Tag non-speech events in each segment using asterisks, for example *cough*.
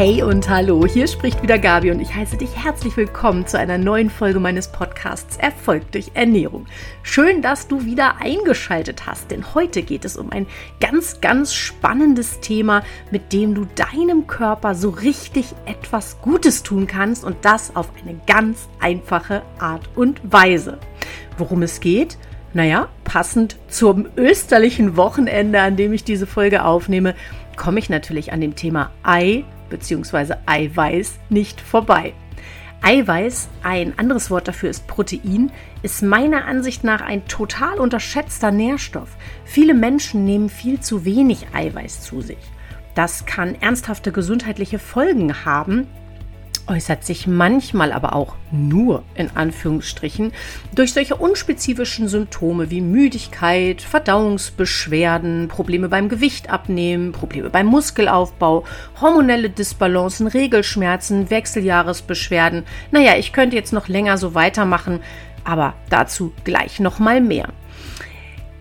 Hey und hallo, hier spricht wieder Gabi und ich heiße dich herzlich willkommen zu einer neuen Folge meines Podcasts Erfolg durch Ernährung. Schön, dass du wieder eingeschaltet hast, denn heute geht es um ein ganz, ganz spannendes Thema, mit dem du deinem Körper so richtig etwas Gutes tun kannst und das auf eine ganz einfache Art und Weise. Worum es geht? Naja, passend zum österlichen Wochenende, an dem ich diese Folge aufnehme, komme ich natürlich an dem Thema Ei bzw. Eiweiß nicht vorbei. Eiweiß, ein anderes Wort dafür ist Protein, ist meiner Ansicht nach ein total unterschätzter Nährstoff. Viele Menschen nehmen viel zu wenig Eiweiß zu sich. Das kann ernsthafte gesundheitliche Folgen haben, äußert sich manchmal aber auch nur in Anführungsstrichen durch solche unspezifischen Symptome wie Müdigkeit, Verdauungsbeschwerden, Probleme beim Gewicht abnehmen, Probleme beim Muskelaufbau, hormonelle Disbalancen, Regelschmerzen, Wechseljahresbeschwerden. Naja, ich könnte jetzt noch länger so weitermachen, aber dazu gleich noch mal mehr.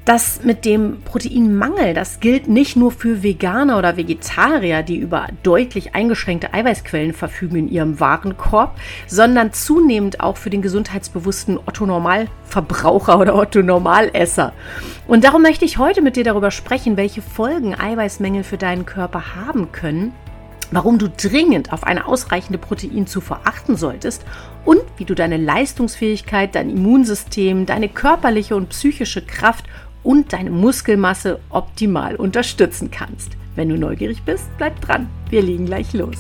Das mit dem Proteinmangel, das gilt nicht nur für Veganer oder Vegetarier, die über deutlich eingeschränkte Eiweißquellen verfügen in ihrem Warenkorb, sondern zunehmend auch für den gesundheitsbewussten Otto-Normalverbraucher oder Otto-Normalesser. Und darum möchte ich heute mit dir darüber sprechen, welche Folgen Eiweißmängel für deinen Körper haben können warum du dringend auf eine ausreichende Proteinzufuhr achten solltest und wie du deine Leistungsfähigkeit, dein Immunsystem, deine körperliche und psychische Kraft und deine Muskelmasse optimal unterstützen kannst. Wenn du neugierig bist, bleib dran. Wir legen gleich los.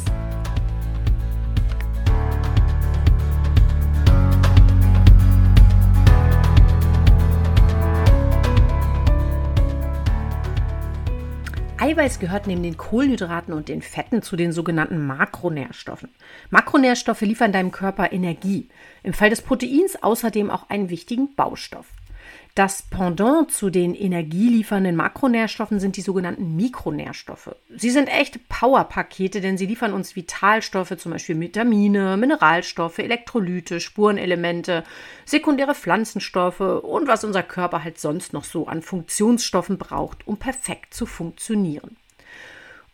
Eiweiß gehört neben den Kohlenhydraten und den Fetten zu den sogenannten Makronährstoffen. Makronährstoffe liefern deinem Körper Energie. Im Fall des Proteins außerdem auch einen wichtigen Baustoff. Das Pendant zu den energieliefernden Makronährstoffen sind die sogenannten Mikronährstoffe. Sie sind echte Powerpakete, denn sie liefern uns Vitalstoffe, zum Beispiel Vitamine, Mineralstoffe, Elektrolyte, Spurenelemente, sekundäre Pflanzenstoffe und was unser Körper halt sonst noch so an Funktionsstoffen braucht, um perfekt zu funktionieren.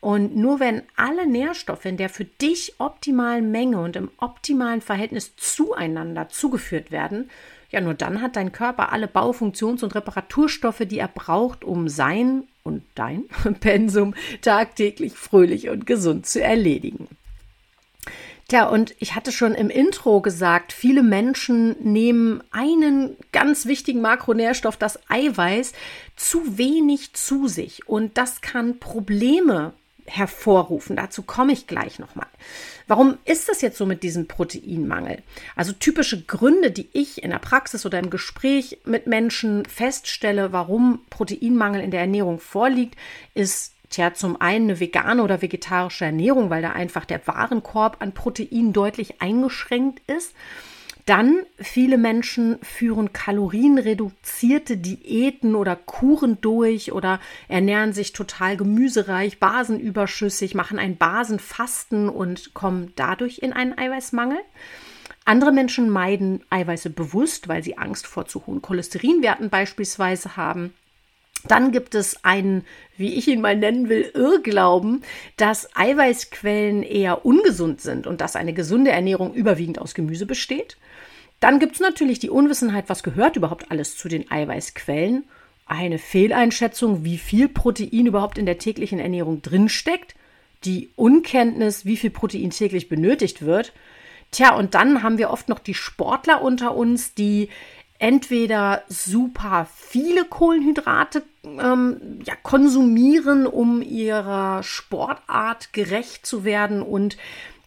Und nur wenn alle Nährstoffe in der für dich optimalen Menge und im optimalen Verhältnis zueinander zugeführt werden, ja, nur dann hat dein Körper alle Baufunktions- und Reparaturstoffe, die er braucht, um sein und dein *laughs* Pensum tagtäglich fröhlich und gesund zu erledigen. Tja, und ich hatte schon im Intro gesagt, viele Menschen nehmen einen ganz wichtigen Makronährstoff, das Eiweiß, zu wenig zu sich. Und das kann Probleme hervorrufen. Dazu komme ich gleich nochmal. Warum ist das jetzt so mit diesem Proteinmangel? Also typische Gründe, die ich in der Praxis oder im Gespräch mit Menschen feststelle, warum Proteinmangel in der Ernährung vorliegt, ist Tja, zum einen eine vegane oder vegetarische Ernährung, weil da einfach der Warenkorb an Protein deutlich eingeschränkt ist. Dann viele Menschen führen kalorienreduzierte Diäten oder Kuren durch oder ernähren sich total gemüsereich, basenüberschüssig, machen ein Basenfasten und kommen dadurch in einen Eiweißmangel. Andere Menschen meiden Eiweiße bewusst, weil sie Angst vor zu hohen Cholesterinwerten beispielsweise haben. Dann gibt es einen, wie ich ihn mal nennen will, Irrglauben, dass Eiweißquellen eher ungesund sind und dass eine gesunde Ernährung überwiegend aus Gemüse besteht. Dann gibt es natürlich die Unwissenheit, was gehört überhaupt alles zu den Eiweißquellen. Eine Fehleinschätzung, wie viel Protein überhaupt in der täglichen Ernährung drinsteckt. Die Unkenntnis, wie viel Protein täglich benötigt wird. Tja, und dann haben wir oft noch die Sportler unter uns, die entweder super viele Kohlenhydrate ähm, ja, konsumieren, um ihrer Sportart gerecht zu werden und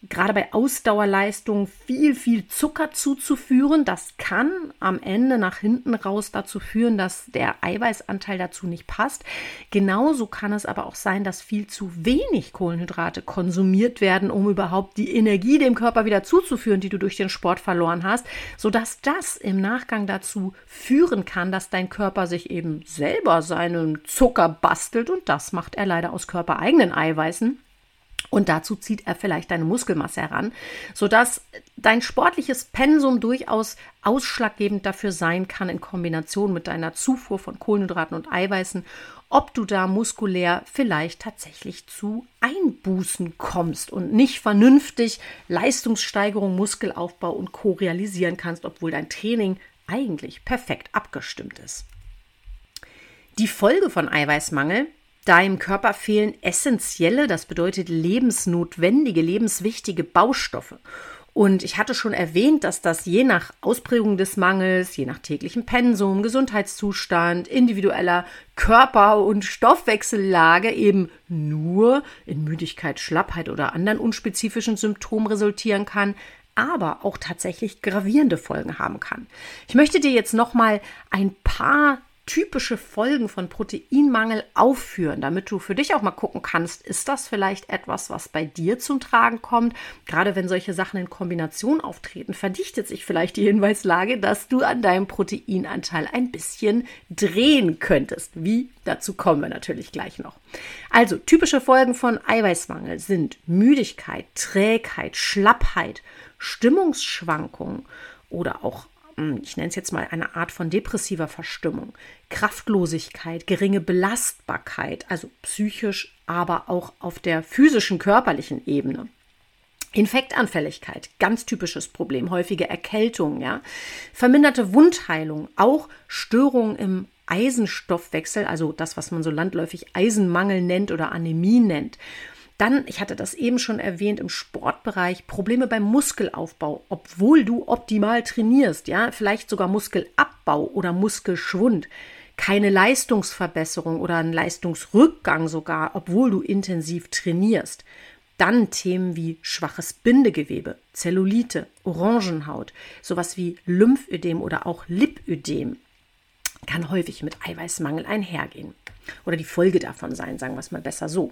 gerade bei Ausdauerleistung viel, viel Zucker zuzuführen. Das kann am Ende nach hinten raus dazu führen, dass der Eiweißanteil dazu nicht passt. Genauso kann es aber auch sein, dass viel zu wenig Kohlenhydrate konsumiert werden, um überhaupt die Energie dem Körper wieder zuzuführen, die du durch den Sport verloren hast, sodass das im Nachgang dazu führen kann, dass dein Körper sich eben selber seinen Zucker bastelt und das macht er leider aus körpereigenen Eiweißen Und dazu zieht er vielleicht deine Muskelmasse heran, sodass dein sportliches Pensum durchaus ausschlaggebend dafür sein kann, in Kombination mit deiner Zufuhr von Kohlenhydraten und Eiweißen, ob du da muskulär vielleicht tatsächlich zu Einbußen kommst und nicht vernünftig Leistungssteigerung, Muskelaufbau und Co. realisieren kannst, obwohl dein Training eigentlich perfekt abgestimmt ist. Die Folge von Eiweißmangel Deinem Körper fehlen essentielle, das bedeutet lebensnotwendige, lebenswichtige Baustoffe. Und ich hatte schon erwähnt, dass das je nach Ausprägung des Mangels, je nach täglichem Pensum, Gesundheitszustand, individueller Körper- und Stoffwechsellage eben nur in Müdigkeit, Schlappheit oder anderen unspezifischen Symptomen resultieren kann, aber auch tatsächlich gravierende Folgen haben kann. Ich möchte dir jetzt noch mal ein paar typische Folgen von Proteinmangel aufführen, damit du für dich auch mal gucken kannst, ist das vielleicht etwas, was bei dir zum Tragen kommt? Gerade wenn solche Sachen in Kombination auftreten, verdichtet sich vielleicht die Hinweislage, dass du an deinem Proteinanteil ein bisschen drehen könntest. Wie? Dazu kommen wir natürlich gleich noch. Also, typische Folgen von Eiweißmangel sind Müdigkeit, Trägheit, Schlappheit, Stimmungsschwankungen oder auch ich nenne es jetzt mal eine Art von depressiver Verstimmung, Kraftlosigkeit, geringe Belastbarkeit, also psychisch, aber auch auf der physischen, körperlichen Ebene. Infektanfälligkeit, ganz typisches Problem, häufige Erkältung, ja. Verminderte Wundheilung, auch Störungen im Eisenstoffwechsel, also das, was man so landläufig Eisenmangel nennt oder Anämie nennt. Dann, ich hatte das eben schon erwähnt, im Sportbereich Probleme beim Muskelaufbau, obwohl du optimal trainierst, ja, vielleicht sogar Muskelabbau oder Muskelschwund. Keine Leistungsverbesserung oder ein Leistungsrückgang sogar, obwohl du intensiv trainierst. Dann Themen wie schwaches Bindegewebe, Zellulite, Orangenhaut, sowas wie Lymphödem oder auch Lipödem kann häufig mit Eiweißmangel einhergehen. Oder die Folge davon sein, sagen wir es mal besser so.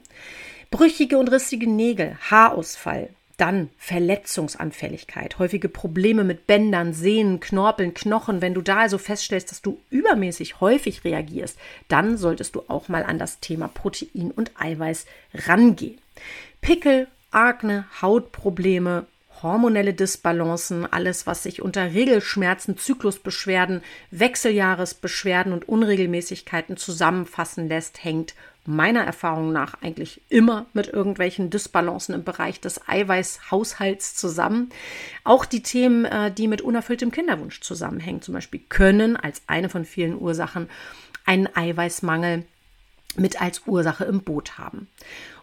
Brüchige und rissige Nägel, Haarausfall, dann Verletzungsanfälligkeit, häufige Probleme mit Bändern, Sehnen, Knorpeln, Knochen. Wenn du da also feststellst, dass du übermäßig häufig reagierst, dann solltest du auch mal an das Thema Protein und Eiweiß rangehen. Pickel, Akne, Hautprobleme, hormonelle Disbalancen, alles, was sich unter Regelschmerzen, Zyklusbeschwerden, Wechseljahresbeschwerden und Unregelmäßigkeiten zusammenfassen lässt, hängt meiner Erfahrung nach eigentlich immer mit irgendwelchen Disbalancen im Bereich des Eiweißhaushalts zusammen. Auch die Themen, äh, die mit unerfülltem Kinderwunsch zusammenhängen, zum Beispiel, können als eine von vielen Ursachen einen Eiweißmangel mit als Ursache im Boot haben.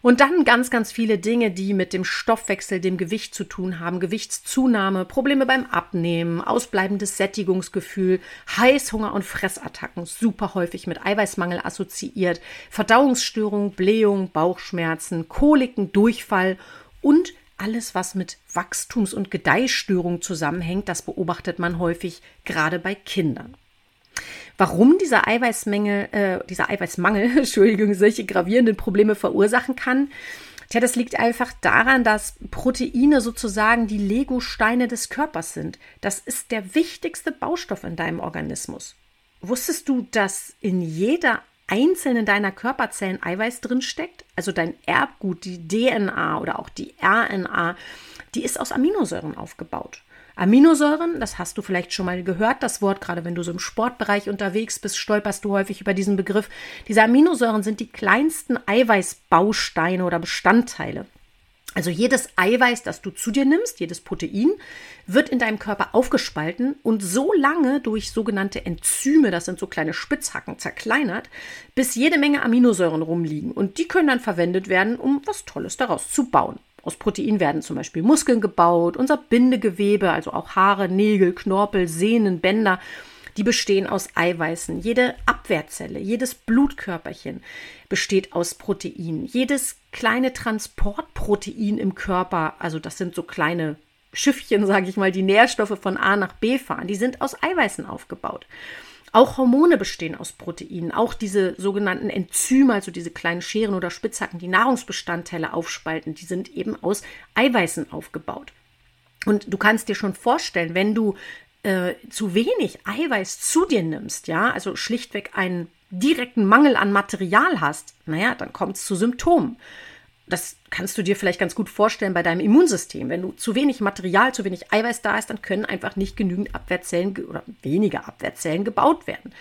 Und dann ganz, ganz viele Dinge, die mit dem Stoffwechsel, dem Gewicht zu tun haben. Gewichtszunahme, Probleme beim Abnehmen, ausbleibendes Sättigungsgefühl, Heißhunger und Fressattacken, super häufig mit Eiweißmangel assoziiert, Verdauungsstörungen, Blähung, Bauchschmerzen, Koliken, Durchfall und alles, was mit Wachstums- und Gedeihstörungen zusammenhängt, das beobachtet man häufig gerade bei Kindern. Warum dieser Eiweißmenge, äh, dieser Eiweißmangel, *laughs* Entschuldigung, solche gravierenden Probleme verursachen kann, Tja, das liegt einfach daran, dass Proteine sozusagen die Lego-Steine des Körpers sind. Das ist der wichtigste Baustoff in deinem Organismus. Wusstest du, dass in jeder einzelnen deiner Körperzellen Eiweiß drinsteckt? Also dein Erbgut, die DNA oder auch die RNA, die ist aus Aminosäuren aufgebaut. Aminosäuren, das hast du vielleicht schon mal gehört, das Wort, gerade wenn du so im Sportbereich unterwegs bist, stolperst du häufig über diesen Begriff. Diese Aminosäuren sind die kleinsten Eiweißbausteine oder Bestandteile. Also jedes Eiweiß, das du zu dir nimmst, jedes Protein, wird in deinem Körper aufgespalten und so lange durch sogenannte Enzyme, das sind so kleine Spitzhacken, zerkleinert, bis jede Menge Aminosäuren rumliegen. Und die können dann verwendet werden, um was Tolles daraus zu bauen. Aus Protein werden zum Beispiel Muskeln gebaut, unser Bindegewebe, also auch Haare, Nägel, Knorpel, Sehnen, Bänder, die bestehen aus Eiweißen. Jede Abwehrzelle, jedes Blutkörperchen besteht aus Protein. Jedes kleine Transportprotein im Körper, also das sind so kleine Schiffchen, *laughs* sage ich mal, die Nährstoffe von A nach B fahren, die sind aus Eiweißen aufgebaut. Auch Hormone bestehen aus Proteinen. Auch diese sogenannten Enzyme, also diese kleinen Scheren oder Spitzhacken, die Nahrungsbestandteile aufspalten, die sind eben aus Eiweißen aufgebaut. Und du kannst dir schon vorstellen, wenn du äh, zu wenig Eiweiß zu dir nimmst, ja, also schlichtweg einen direkten Mangel an Material hast, naja, dann kommt es zu Symptomen. Das kannst du dir vielleicht ganz gut vorstellen bei deinem Immunsystem. Wenn du zu wenig Material, zu wenig Eiweiß da ist, dann können einfach nicht genügend Abwehrzellen oder weniger Abwehrzellen gebaut werden.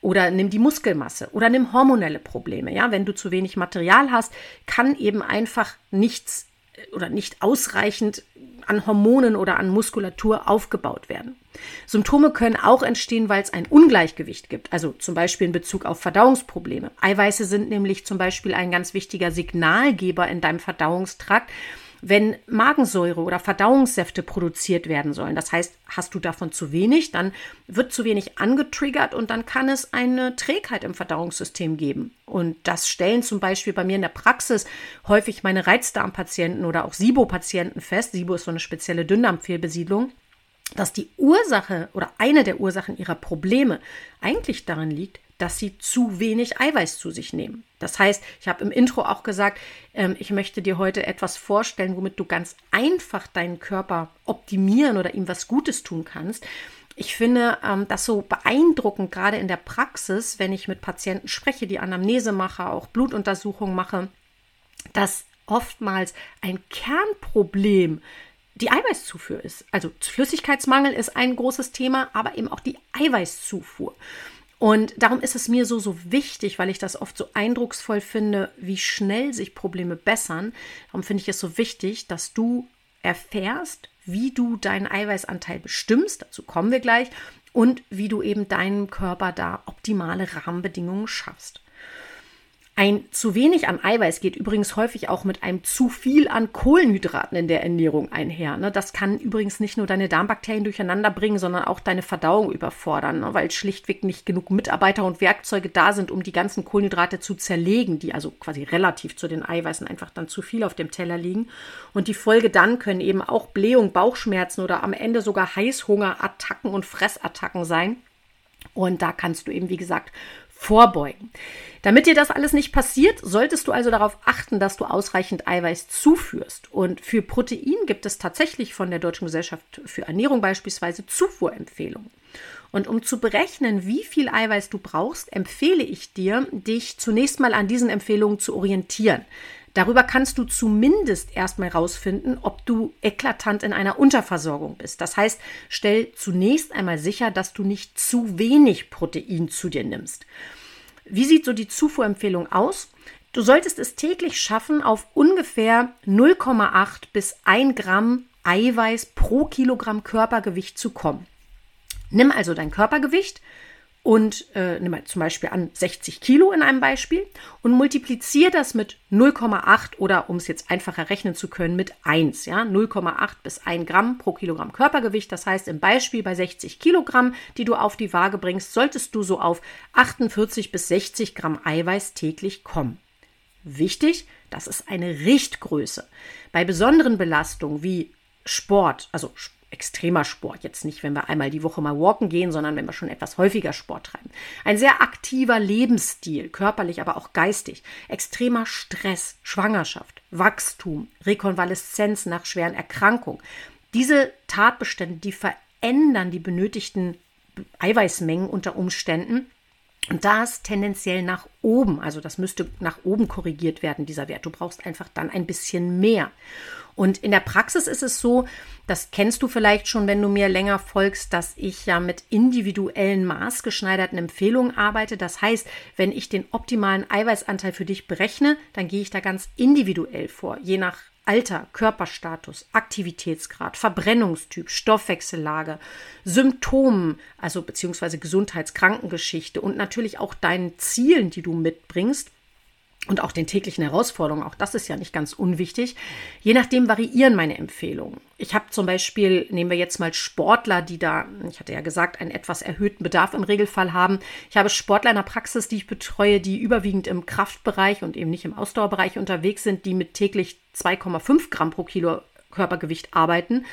Oder nimm die Muskelmasse oder nimm hormonelle Probleme. Ja, wenn du zu wenig Material hast, kann eben einfach nichts äh, oder nicht ausreichend an Hormonen oder an Muskulatur aufgebaut werden. Symptome können auch entstehen, weil es ein Ungleichgewicht gibt, also zum Beispiel in Bezug auf Verdauungsprobleme. Eiweiße sind nämlich zum Beispiel ein ganz wichtiger Signalgeber in deinem Verdauungstrakt wenn Magensäure oder Verdauungssäfte produziert werden sollen. Das heißt, hast du davon zu wenig, dann wird zu wenig angetriggert und dann kann es eine Trägheit im Verdauungssystem geben. Und das stellen zum Beispiel bei mir in der Praxis häufig meine Reizdarmpatienten oder auch SIBO-Patienten fest. SIBO ist so eine spezielle Dünndarmfehlbesiedlung dass die Ursache oder eine der Ursachen ihrer Probleme eigentlich darin liegt, dass sie zu wenig Eiweiß zu sich nehmen. Das heißt, ich habe im Intro auch gesagt, ähm, ich möchte dir heute etwas vorstellen, womit du ganz einfach deinen Körper optimieren oder ihm was Gutes tun kannst. Ich finde ähm, das so beeindruckend, gerade in der Praxis, wenn ich mit Patienten spreche, die Anamnese mache, auch Blutuntersuchungen mache, dass oftmals ein Kernproblem die Eiweißzufuhr ist. Also Flüssigkeitsmangel ist ein großes Thema, aber eben auch die Eiweißzufuhr. Und darum ist es mir so, so wichtig, weil ich das oft so eindrucksvoll finde, wie schnell sich Probleme bessern. Darum finde ich es so wichtig, dass du erfährst, wie du deinen Eiweißanteil bestimmst, dazu kommen wir gleich, und wie du eben deinem Körper da optimale Rahmenbedingungen schaffst. Ein zu wenig an Eiweiß geht übrigens häufig auch mit einem zu viel an Kohlenhydraten in der Ernährung einher. Ne? Das kann übrigens nicht nur deine Darmbakterien durcheinander bringen, sondern auch deine Verdauung überfordern, ne? weil schlichtweg nicht genug Mitarbeiter und Werkzeuge da sind, um die ganzen Kohlenhydrate zu zerlegen, die also quasi relativ zu den Eiweißen einfach dann zu viel auf dem Teller liegen. Und die Folge dann können eben auch Blähung, Bauchschmerzen oder am Ende sogar Heißhungerattacken und Fressattacken sein. Und da kannst du eben, wie gesagt, vorbeugen. Damit dir das alles nicht passiert, solltest du also darauf achten, dass du ausreichend Eiweiß zuführst. Und für Protein gibt es tatsächlich von der Deutschen Gesellschaft für Ernährung beispielsweise Zufuhrempfehlungen. Und um zu berechnen, wie viel Eiweiß du brauchst, empfehle ich dir, dich zunächst mal an diesen Empfehlungen zu orientieren. Darüber kannst du zumindest erstmal herausfinden, ob du eklatant in einer Unterversorgung bist. Das heißt, stell zunächst einmal sicher, dass du nicht zu wenig Protein zu dir nimmst. Wie sieht so die Zufuhrempfehlung aus? Du solltest es täglich schaffen, auf ungefähr 0,8 bis 1 Gramm Eiweiß pro Kilogramm Körpergewicht zu kommen. Nimm also dein Körpergewicht und äh, nimm mal zum Beispiel an 60 Kilo in einem Beispiel und multipliziere das mit 0,8 oder um es jetzt einfacher rechnen zu können, mit 1. Ja? 0,8 bis 1 Gramm pro Kilogramm Körpergewicht. Das heißt, im Beispiel bei 60 Kilogramm, die du auf die Waage bringst, solltest du so auf 48 bis 60 Gramm Eiweiß täglich kommen. Wichtig, das ist eine Richtgröße. Bei besonderen Belastungen wie Sport, also Sport, extremer Sport. Jetzt nicht, wenn wir einmal die Woche mal walken gehen, sondern wenn wir schon etwas häufiger Sport treiben. Ein sehr aktiver Lebensstil, körperlich, aber auch geistig. Extremer Stress, Schwangerschaft, Wachstum, Rekonvaleszenz nach schweren Erkrankungen. Diese Tatbestände, die verändern die benötigten Eiweißmengen unter Umständen. Das tendenziell nach oben. Also das müsste nach oben korrigiert werden, dieser Wert. Du brauchst einfach dann ein bisschen mehr. Und in der Praxis ist es so, das kennst du vielleicht schon, wenn du mir länger folgst, dass ich ja mit individuellen maßgeschneiderten Empfehlungen arbeite. Das heißt, wenn ich den optimalen Eiweißanteil für dich berechne, dann gehe ich da ganz individuell vor, je nach Alter, Körperstatus, Aktivitätsgrad, Verbrennungstyp, Stoffwechsellage, Symptomen, also beziehungsweise Gesundheitskrankengeschichte und natürlich auch deinen Zielen, die du mitbringst und auch den täglichen Herausforderungen, auch das ist ja nicht ganz unwichtig. Je nachdem variieren meine Empfehlungen. Ich habe zum Beispiel, nehmen wir jetzt mal Sportler, die da, ich hatte ja gesagt, einen etwas erhöhten Bedarf im Regelfall haben. Ich habe Sportler in der Praxis, die ich betreue, die überwiegend im Kraftbereich und eben nicht im Ausdauerbereich unterwegs sind, die mit täglich 2,5 Gramm pro Kilo Körpergewicht arbeiten.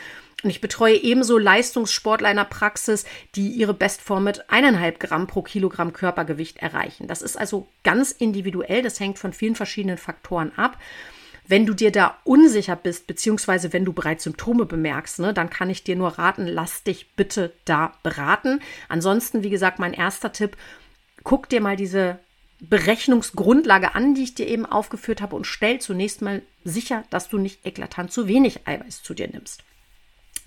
Und ich betreue ebenso Leistungssportler in der Praxis, die ihre Bestform mit eineinhalb Gramm pro Kilogramm Körpergewicht erreichen. Das ist also ganz individuell, das hängt von vielen verschiedenen Faktoren ab. Wenn du dir da unsicher bist, beziehungsweise wenn du bereits Symptome bemerkst, ne, dann kann ich dir nur raten, lass dich bitte da beraten. Ansonsten, wie gesagt, mein erster Tipp, guck dir mal diese Berechnungsgrundlage an, die ich dir eben aufgeführt habe und stell zunächst mal sicher, dass du nicht eklatant zu wenig Eiweiß zu dir nimmst.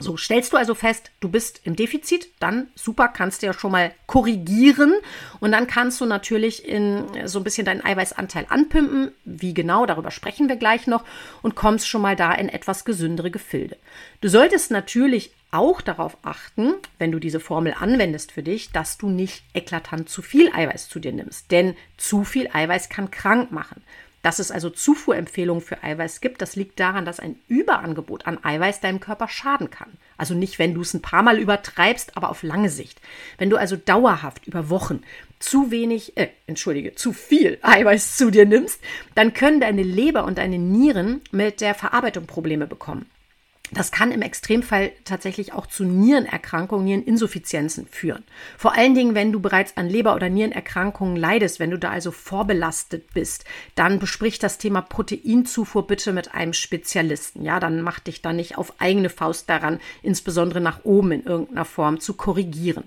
So, stellst du also fest, du bist im Defizit, dann super, kannst du ja schon mal korrigieren und dann kannst du natürlich in so ein bisschen deinen Eiweißanteil anpimpen. Wie genau, darüber sprechen wir gleich noch und kommst schon mal da in etwas gesündere Gefilde. Du solltest natürlich auch darauf achten, wenn du diese Formel anwendest für dich, dass du nicht eklatant zu viel Eiweiß zu dir nimmst, denn zu viel Eiweiß kann krank machen. Dass es also Zufuhrempfehlungen für Eiweiß gibt, das liegt daran, dass ein Überangebot an Eiweiß deinem Körper schaden kann. Also nicht, wenn du es ein paar Mal übertreibst, aber auf lange Sicht. Wenn du also dauerhaft über Wochen zu wenig, äh, entschuldige, zu viel Eiweiß zu dir nimmst, dann können deine Leber und deine Nieren mit der Verarbeitung Probleme bekommen. Das kann im Extremfall tatsächlich auch zu Nierenerkrankungen, Niereninsuffizienzen führen. Vor allen Dingen, wenn du bereits an Leber- oder Nierenerkrankungen leidest, wenn du da also vorbelastet bist, dann besprich das Thema Proteinzufuhr bitte mit einem Spezialisten. Ja, dann mach dich da nicht auf eigene Faust daran, insbesondere nach oben in irgendeiner Form zu korrigieren.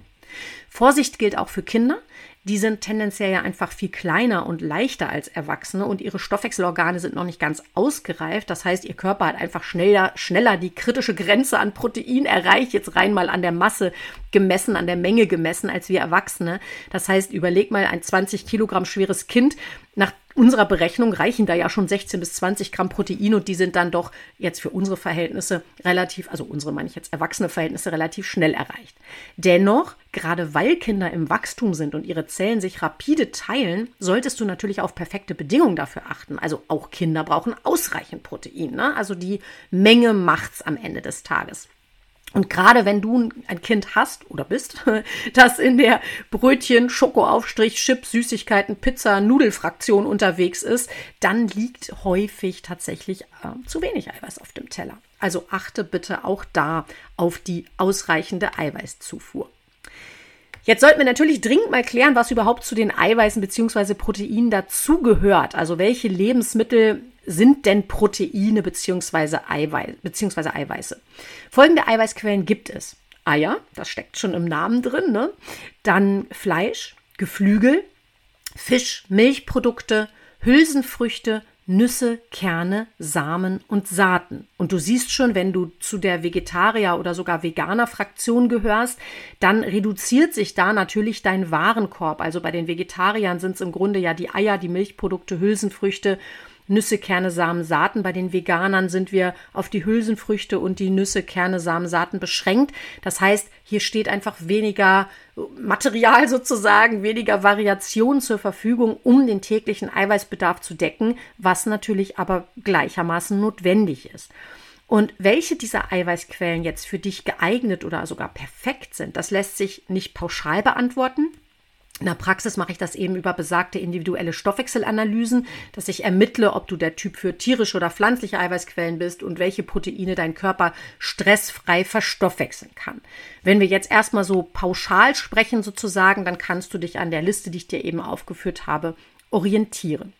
Vorsicht gilt auch für Kinder die sind tendenziell ja einfach viel kleiner und leichter als Erwachsene und ihre Stoffwechselorgane sind noch nicht ganz ausgereift. Das heißt, ihr Körper hat einfach schneller, schneller die kritische Grenze an Protein erreicht, jetzt rein mal an der Masse gemessen, an der Menge gemessen, als wir Erwachsene. Das heißt, überleg mal ein 20 Kilogramm schweres Kind nach unserer Berechnung reichen da ja schon 16 bis 20 Gramm Protein und die sind dann doch jetzt für unsere Verhältnisse relativ, also unsere meine ich jetzt erwachsene Verhältnisse relativ schnell erreicht. Dennoch, gerade weil Kinder im Wachstum sind und ihre Zellen sich rapide teilen, solltest du natürlich auf perfekte Bedingungen dafür achten. Also auch Kinder brauchen ausreichend Protein. Ne? Also die Menge macht's am Ende des Tages. Und gerade wenn du ein Kind hast oder bist, *laughs* das in der Brötchen, Schokoaufstrich, Chips, Süßigkeiten, Pizza, Nudelfraktion unterwegs ist, dann liegt häufig tatsächlich äh, zu wenig Eiweiß auf dem Teller. Also achte bitte auch da auf die ausreichende Eiweißzufuhr. Jetzt sollten wir natürlich dringend mal klären, was überhaupt zu den Eiweißen bzw. Proteinen dazugehört. Also welche Lebensmittel sind denn Proteine bzw. Eiweiß, Eiweiße? Folgende Eiweißquellen gibt es. Eier, das steckt schon im Namen drin, ne? Dann Fleisch, Geflügel, Fisch, Milchprodukte, Hülsenfrüchte, Nüsse, Kerne, Samen und Saaten. Und du siehst schon, wenn du zu der Vegetarier- oder sogar Veganer-Fraktion gehörst, dann reduziert sich da natürlich dein Warenkorb. Also bei den Vegetariern sind es im Grunde ja die Eier, die Milchprodukte, Hülsenfrüchte Nüsse, Kerne, Samen, Saaten. Bei den Veganern sind wir auf die Hülsenfrüchte und die Nüsse, Kerne, Samen, Saaten beschränkt. Das heißt, hier steht einfach weniger Material sozusagen, weniger Variation zur Verfügung, um den täglichen Eiweißbedarf zu decken, was natürlich aber gleichermaßen notwendig ist. Und welche dieser Eiweißquellen jetzt für dich geeignet oder sogar perfekt sind, das lässt sich nicht pauschal beantworten. In der Praxis mache ich das eben über besagte individuelle Stoffwechselanalysen, dass ich ermittle, ob du der Typ für tierische oder pflanzliche Eiweißquellen bist und welche Proteine dein Körper stressfrei verstoffwechseln kann. Wenn wir jetzt erstmal so pauschal sprechen sozusagen, dann kannst du dich an der Liste, die ich dir eben aufgeführt habe, orientieren.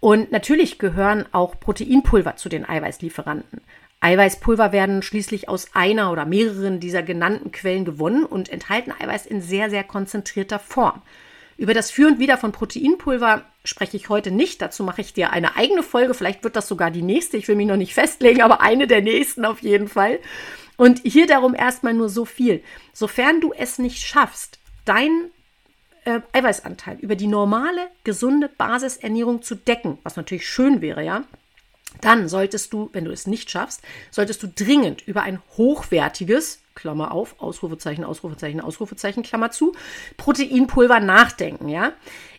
Und natürlich gehören auch Proteinpulver zu den Eiweißlieferanten. Eiweißpulver werden schließlich aus einer oder mehreren dieser genannten Quellen gewonnen und enthalten Eiweiß in sehr, sehr konzentrierter Form. Über das Für und Wider von Proteinpulver spreche ich heute nicht. Dazu mache ich dir eine eigene Folge. Vielleicht wird das sogar die nächste. Ich will mich noch nicht *laughs* festlegen, aber eine der nächsten auf jeden Fall. Und hier darum erstmal nur so viel. Sofern du es nicht schaffst, deinen äh, Eiweißanteil über die normale, gesunde Basisernährung zu decken, was natürlich schön wäre, ja, dann solltest du, wenn du es nicht schaffst, solltest du dringend über ein hochwertiges, Klammer auf, Ausrufezeichen, Ausrufezeichen, Ausrufezeichen, Klammer zu, Proteinpulver nachdenken, ja.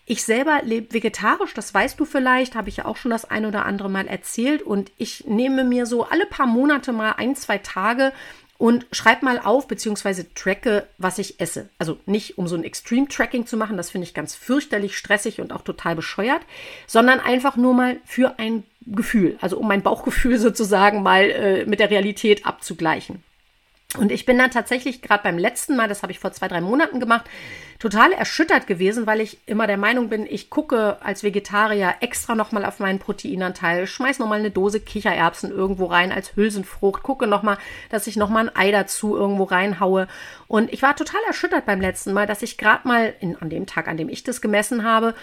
Ich selber lebe vegetarisch, das weißt du vielleicht, habe ich ja auch schon das ein oder andere Mal erzählt und ich nehme mir so alle paar Monate mal ein, zwei Tage und schreib mal auf, beziehungsweise tracke, was ich esse. Also nicht, um so ein Extreme-Tracking zu machen, das finde ich ganz fürchterlich stressig und auch total bescheuert, sondern einfach nur mal für ein Gefühl, also um mein Bauchgefühl *laughs* sozusagen mal äh, mit der Realität abzugleichen. Und ich bin dann tatsächlich gerade beim letzten Mal, das habe ich vor zwei, drei Monaten gemacht, total erschüttert gewesen, weil ich immer der Meinung bin, ich gucke als Vegetarier extra nochmal auf meinen Proteinanteil, schmeiß nochmal eine Dose Kichererbsen irgendwo rein als Hülsenfrucht, gucke nochmal, dass ich nochmal ein Ei dazu irgendwo reinhaue. Und ich war total erschüttert beim letzten Mal, dass ich gerade mal in, an dem Tag, an dem ich das gemessen habe,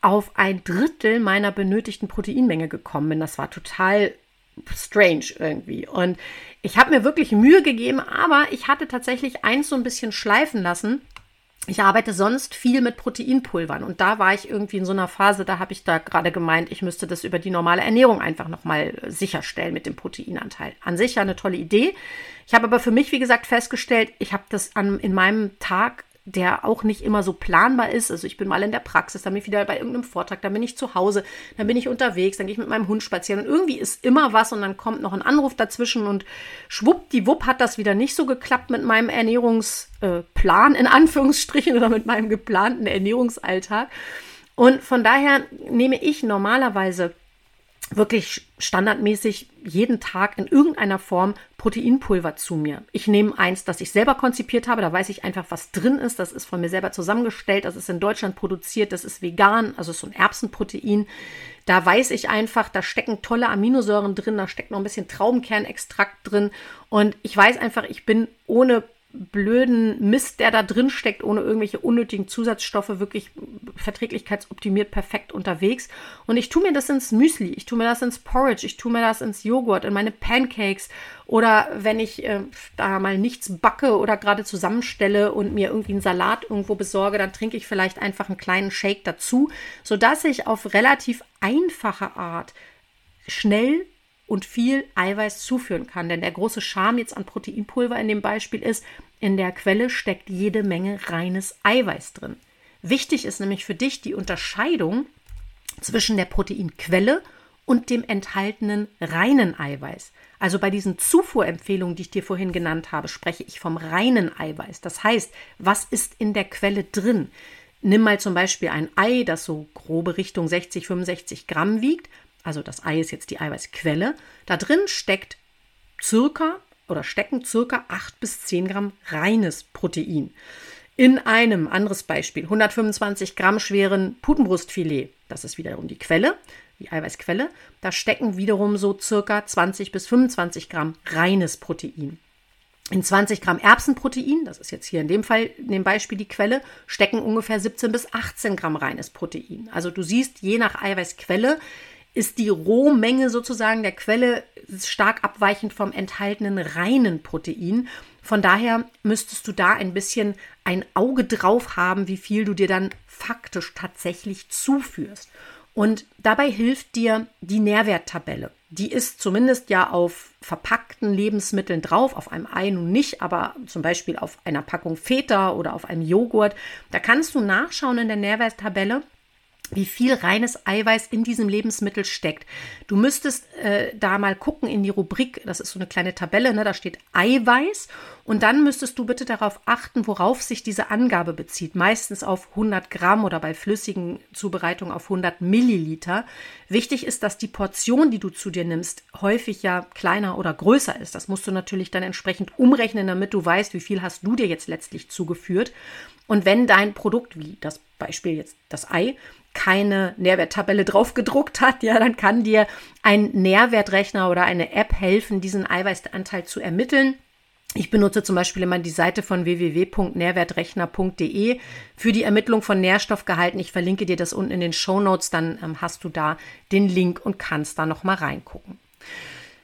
auf ein Drittel meiner benötigten Proteinmenge gekommen bin. Das war total strange irgendwie. Und ich habe mir wirklich Mühe gegeben, aber ich hatte tatsächlich eins so ein bisschen schleifen lassen. Ich arbeite sonst viel mit Proteinpulvern und da war ich irgendwie in so einer Phase, da habe ich da gerade gemeint, ich müsste das über die normale Ernährung einfach nochmal sicherstellen mit dem Proteinanteil. An sich ja eine tolle Idee. Ich habe aber für mich, wie gesagt, festgestellt, ich habe das an, in meinem Tag der auch nicht immer so planbar ist. Also ich bin mal in der Praxis, dann bin ich wieder bei irgendeinem Vortrag, dann bin ich zu Hause, dann bin ich unterwegs, dann gehe ich mit meinem Hund spazieren und irgendwie ist immer was und dann kommt noch ein Anruf dazwischen und schwuppdiwupp hat das wieder nicht so geklappt mit meinem Ernährungsplan in Anführungsstrichen oder mit meinem geplanten Ernährungsalltag. Und von daher nehme ich normalerweise wirklich standardmäßig jeden Tag in irgendeiner Form Proteinpulver zu mir. Ich nehme eins, das ich selber konzipiert habe, da weiß ich einfach, was drin ist. Das ist von mir selber zusammengestellt, das ist in Deutschland produziert, das ist vegan, also so ein Erbsenprotein. Da weiß ich einfach, da stecken tolle Aminosäuren drin, da steckt noch ein bisschen Traubenkernextrakt drin. Und ich weiß einfach, ich bin ohne blöden Mist, der da drin steckt, ohne irgendwelche unnötigen Zusatzstoffe, wirklich verträglichkeitsoptimiert perfekt unterwegs. Und ich tue mir das ins Müsli, ich tue mir das ins Porridge, ich tue mir das ins Joghurt, in meine Pancakes oder wenn ich äh, da mal nichts backe oder gerade zusammenstelle und mir irgendwie einen Salat irgendwo besorge, dann trinke ich vielleicht einfach einen kleinen Shake dazu, sodass ich auf relativ einfache Art schnell und viel Eiweiß zuführen kann. Denn der große Charme jetzt an Proteinpulver in dem Beispiel ist, in der Quelle steckt jede Menge reines Eiweiß drin. Wichtig ist nämlich für dich die Unterscheidung zwischen der Proteinquelle und dem enthaltenen reinen Eiweiß. Also bei diesen Zufuhrempfehlungen, die ich dir vorhin genannt habe, spreche ich vom reinen Eiweiß. Das heißt, was ist in der Quelle drin? Nimm mal zum Beispiel ein Ei, das so grobe Richtung 60, 65 Gramm wiegt also das Ei ist jetzt die Eiweißquelle, da drin steckt circa oder stecken circa 8 bis 10 Gramm reines Protein. In einem, anderes Beispiel, 125 Gramm schweren Putenbrustfilet, das ist wiederum die Quelle, die Eiweißquelle, da stecken wiederum so circa 20 bis 25 Gramm reines Protein. In 20 Gramm Erbsenprotein, das ist jetzt hier in dem Fall, in dem Beispiel die Quelle, stecken ungefähr 17 bis 18 Gramm reines Protein. Also du siehst, je nach Eiweißquelle ist die Rohmenge sozusagen der Quelle stark abweichend vom enthaltenen reinen Protein. Von daher müsstest du da ein bisschen ein Auge drauf haben, wie viel du dir dann faktisch tatsächlich zuführst. Und dabei hilft dir die Nährwerttabelle. Die ist zumindest ja auf verpackten Lebensmitteln drauf, auf einem Ei nun nicht, aber zum Beispiel auf einer Packung Feta oder auf einem Joghurt. Da kannst du nachschauen in der Nährwerttabelle wie viel reines Eiweiß in diesem Lebensmittel steckt. Du müsstest äh, da mal gucken in die Rubrik, das ist so eine kleine Tabelle, ne, da steht Eiweiß und dann müsstest du bitte darauf achten, worauf sich diese Angabe bezieht. Meistens auf 100 Gramm oder bei flüssigen Zubereitungen auf 100 Milliliter. Wichtig ist, dass die Portion, die du zu dir nimmst, häufig ja kleiner oder größer ist. Das musst du natürlich dann entsprechend umrechnen, damit du weißt, wie viel hast du dir jetzt letztlich zugeführt. Und wenn dein Produkt, wie das Beispiel jetzt das Ei, keine Nährwerttabelle drauf gedruckt hat, ja, dann kann dir ein Nährwertrechner oder eine App helfen, diesen Eiweißanteil zu ermitteln. Ich benutze zum Beispiel immer die Seite von www.nährwertrechner.de für die Ermittlung von Nährstoffgehalten. Ich verlinke dir das unten in den Show Notes, dann ähm, hast du da den Link und kannst da nochmal reingucken.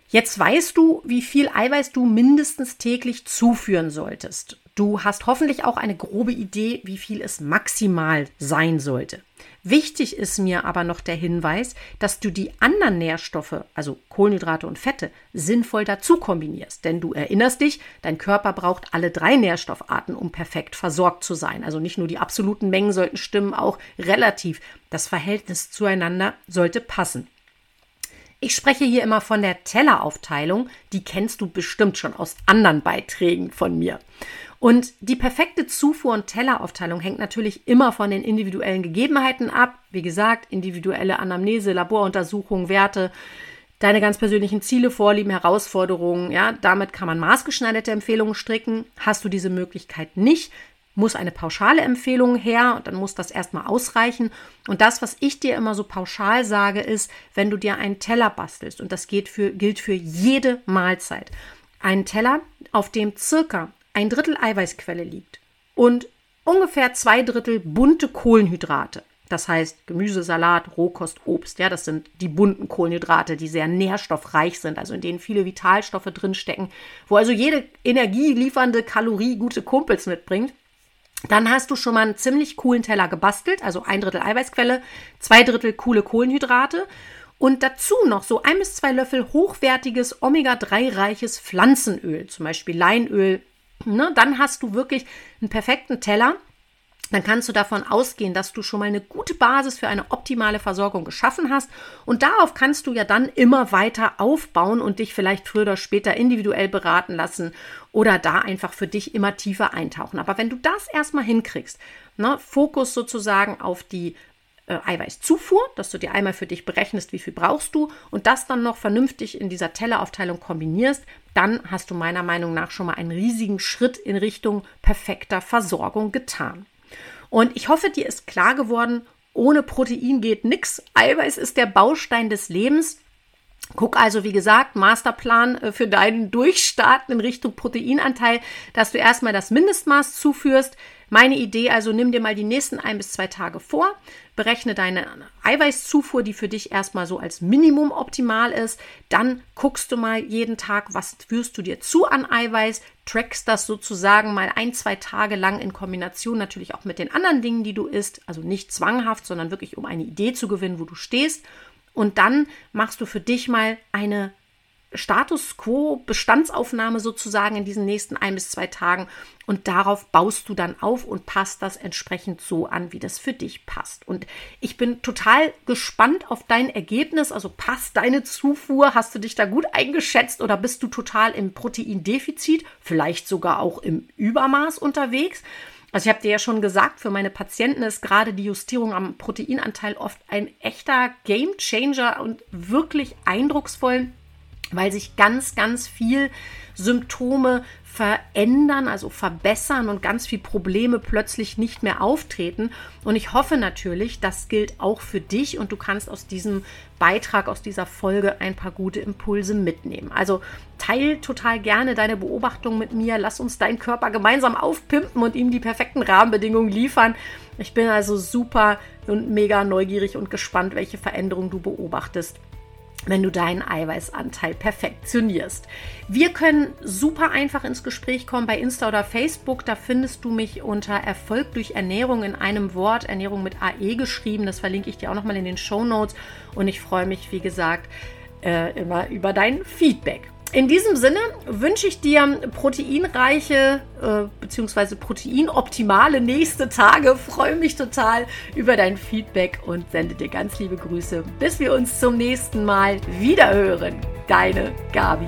Jetzt weißt du, wie viel Eiweiß du mindestens täglich zuführen solltest. Du hast hoffentlich auch eine grobe Idee, wie viel es maximal sein sollte. Wichtig ist mir aber noch der Hinweis, dass du die anderen Nährstoffe, also Kohlenhydrate und Fette, sinnvoll dazu kombinierst. Denn du erinnerst dich, dein Körper braucht alle drei Nährstoffarten, um perfekt versorgt zu sein. Also nicht nur die absoluten Mengen sollten stimmen, auch relativ. Das Verhältnis zueinander sollte passen. Ich spreche hier immer von der Telleraufteilung, die kennst du bestimmt schon aus anderen Beiträgen von mir. Und die perfekte Zufuhr- und Telleraufteilung hängt natürlich immer von den individuellen Gegebenheiten ab. Wie gesagt, individuelle Anamnese, Laboruntersuchungen, Werte, deine ganz persönlichen Ziele, Vorlieben, Herausforderungen. Ja, damit kann man maßgeschneiderte Empfehlungen stricken. Hast du diese Möglichkeit nicht, muss eine pauschale Empfehlung her und dann muss das erstmal ausreichen. Und das, was ich dir immer so pauschal sage, ist, wenn du dir einen Teller bastelst, und das geht für, gilt für jede Mahlzeit, einen Teller, auf dem circa ein Drittel Eiweißquelle liegt und ungefähr zwei Drittel bunte Kohlenhydrate, Das heißt Gemüse, Salat, Rohkost, Obst. Ja, das sind die bunten Kohlenhydrate, die sehr nährstoffreich sind, also in denen viele Vitalstoffe drinstecken, wo also jede energieliefernde Kalorie gute Kumpels mitbringt. Dann hast du schon mal einen ziemlich coolen Teller gebastelt, also ein Drittel Eiweißquelle, zwei Drittel coole Kohlenhydrate und dazu noch so ein bis zwei Löffel hochwertiges Omega-3-reiches Pflanzenöl, zum Beispiel Leinöl. Ne? Dann hast du wirklich einen perfekten Teller. Dann kannst du davon ausgehen, dass du schon mal eine gute Basis für eine optimale Versorgung geschaffen hast. Und darauf kannst du ja dann immer weiter aufbauen und dich vielleicht früher oder später individuell beraten lassen oder da einfach für dich immer tiefer eintauchen. Aber wenn du das erstmal hinkriegst, ne, Fokus sozusagen auf die äh, Eiweißzufuhr, dass du dir einmal für dich berechnest, wie viel brauchst du und das dann noch vernünftig in dieser Telleraufteilung kombinierst, dann hast du meiner Meinung nach schon mal einen riesigen Schritt in Richtung perfekter Versorgung getan. Und ich hoffe, dir ist klar geworden, ohne Protein geht nichts. Eiweiß ist der Baustein des Lebens. Guck also, wie gesagt, Masterplan äh, für deinen Durchstarten in Richtung Proteinanteil, dass du erstmal das Mindestmaß zuführst. Meine Idee also, nimm dir mal die nächsten ein bis zwei Tage vor, berechne deine Eiweißzufuhr, die für dich erstmal so als Minimum optimal ist. Dann guckst du mal jeden Tag, was führst du dir zu an Eiweiß, trackst das sozusagen mal ein, zwei Tage lang in Kombination natürlich auch mit den anderen Dingen, die du isst. Also nicht zwanghaft, sondern wirklich um eine Idee zu gewinnen, wo du stehst. Und dann machst du für dich mal eine Status quo, Bestandsaufnahme sozusagen in diesen nächsten ein bis zwei Tagen und darauf baust du dann auf und passt das entsprechend so an, wie das für dich passt. Und ich bin total gespannt auf dein Ergebnis. Also passt deine Zufuhr? Hast du dich da gut eingeschätzt oder bist du total im Proteindefizit? Vielleicht sogar auch im Übermaß unterwegs? Also ich habe dir ja schon gesagt, für meine Patienten ist gerade die Justierung am Proteinanteil oft ein echter Gamechanger und wirklich eindrucksvoll, weil sich ganz, ganz viel Symptome verändern, also verbessern und ganz viele Probleme plötzlich nicht mehr auftreten. Und ich hoffe natürlich, das gilt auch für dich und du kannst aus diesem Beitrag, aus dieser Folge ein paar gute Impulse mitnehmen. Also teil total gerne deine Beobachtungen mit mir. Lass uns deinen Körper gemeinsam aufpimpen und ihm die perfekten Rahmenbedingungen liefern. Ich bin also super und mega neugierig und gespannt, welche Veränderungen du beobachtest wenn du deinen Eiweißanteil perfektionierst. Wir können super einfach ins Gespräch kommen bei Insta oder Facebook. Da findest du mich unter Erfolg durch Ernährung in einem Wort, Ernährung mit AE geschrieben. Das verlinke ich dir auch nochmal in den Show Notes. Und ich freue mich, wie gesagt, äh, immer über dein Feedback. In diesem Sinne wünsche ich dir proteinreiche äh, bzw. proteinoptimale nächste Tage. Freue mich total über dein Feedback und sende dir ganz liebe Grüße. Bis wir uns zum nächsten Mal wieder hören. Deine Gabi.